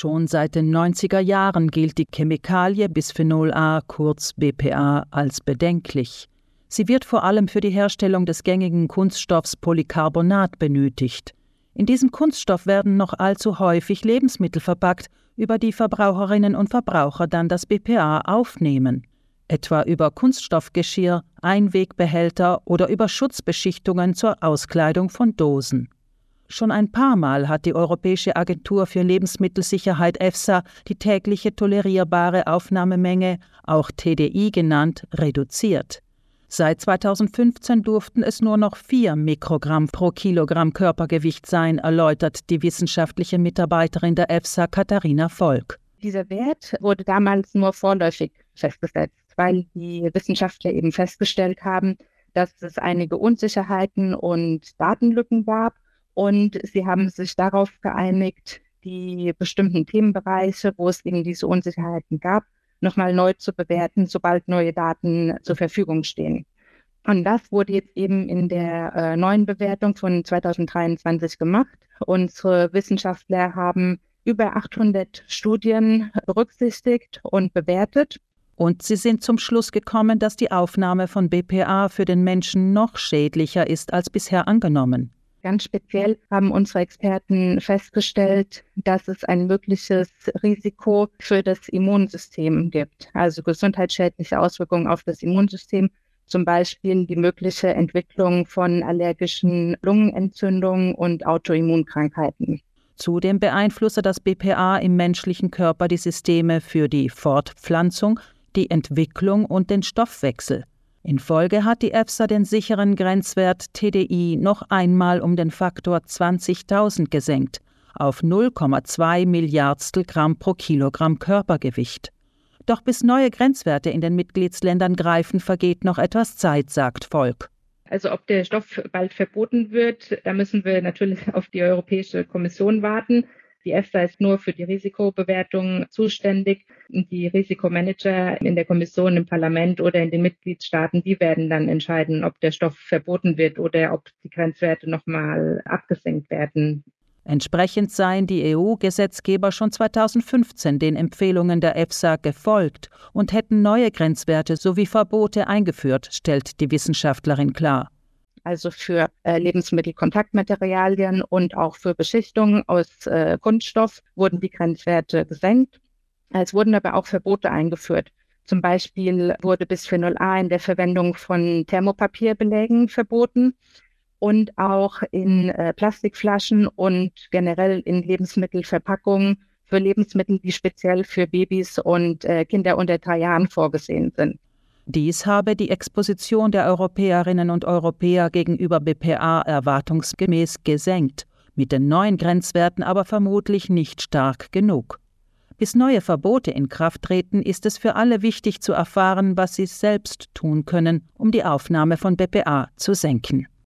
Schon seit den 90er Jahren gilt die Chemikalie Bisphenol A, kurz BPA, als bedenklich. Sie wird vor allem für die Herstellung des gängigen Kunststoffs Polycarbonat benötigt. In diesem Kunststoff werden noch allzu häufig Lebensmittel verpackt, über die Verbraucherinnen und Verbraucher dann das BPA aufnehmen, etwa über Kunststoffgeschirr, Einwegbehälter oder über Schutzbeschichtungen zur Auskleidung von Dosen. Schon ein paar Mal hat die Europäische Agentur für Lebensmittelsicherheit EFSA die tägliche tolerierbare Aufnahmemenge, auch TDI genannt, reduziert. Seit 2015 durften es nur noch vier Mikrogramm pro Kilogramm Körpergewicht sein, erläutert die wissenschaftliche Mitarbeiterin der EFSA Katharina Volk. Dieser Wert wurde damals nur vorläufig festgesetzt, weil die Wissenschaftler eben festgestellt haben, dass es einige Unsicherheiten und Datenlücken gab und sie haben sich darauf geeinigt, die bestimmten Themenbereiche, wo es eben diese Unsicherheiten gab, nochmal neu zu bewerten, sobald neue Daten zur Verfügung stehen. Und das wurde jetzt eben in der äh, neuen Bewertung von 2023 gemacht. Unsere Wissenschaftler haben über 800 Studien berücksichtigt und bewertet. Und sie sind zum Schluss gekommen, dass die Aufnahme von BPA für den Menschen noch schädlicher ist als bisher angenommen. Ganz speziell haben unsere Experten festgestellt, dass es ein mögliches Risiko für das Immunsystem gibt, also gesundheitsschädliche Auswirkungen auf das Immunsystem, zum Beispiel die mögliche Entwicklung von allergischen Lungenentzündungen und Autoimmunkrankheiten. Zudem beeinflusse das BPA im menschlichen Körper die Systeme für die Fortpflanzung, die Entwicklung und den Stoffwechsel. In Folge hat die EFSA den sicheren Grenzwert TDI noch einmal um den Faktor 20.000 gesenkt auf 0,2 Milliardstel Gramm pro Kilogramm Körpergewicht. Doch bis neue Grenzwerte in den Mitgliedsländern greifen, vergeht noch etwas Zeit, sagt Volk. Also ob der Stoff bald verboten wird, da müssen wir natürlich auf die Europäische Kommission warten. Die EFSA ist nur für die Risikobewertung zuständig. Die Risikomanager in der Kommission, im Parlament oder in den Mitgliedstaaten, die werden dann entscheiden, ob der Stoff verboten wird oder ob die Grenzwerte nochmal abgesenkt werden. Entsprechend seien die EU-Gesetzgeber schon 2015 den Empfehlungen der EFSA gefolgt und hätten neue Grenzwerte sowie Verbote eingeführt, stellt die Wissenschaftlerin klar also für äh, Lebensmittelkontaktmaterialien und auch für Beschichtungen aus äh, Kunststoff wurden die Grenzwerte gesenkt. Es wurden aber auch Verbote eingeführt. Zum Beispiel wurde Bisphenol A in der Verwendung von Thermopapierbelägen verboten und auch in äh, Plastikflaschen und generell in Lebensmittelverpackungen für Lebensmittel, die speziell für Babys und äh, Kinder unter drei Jahren vorgesehen sind. Dies habe die Exposition der Europäerinnen und Europäer gegenüber BPA erwartungsgemäß gesenkt, mit den neuen Grenzwerten aber vermutlich nicht stark genug. Bis neue Verbote in Kraft treten, ist es für alle wichtig zu erfahren, was sie selbst tun können, um die Aufnahme von BPA zu senken.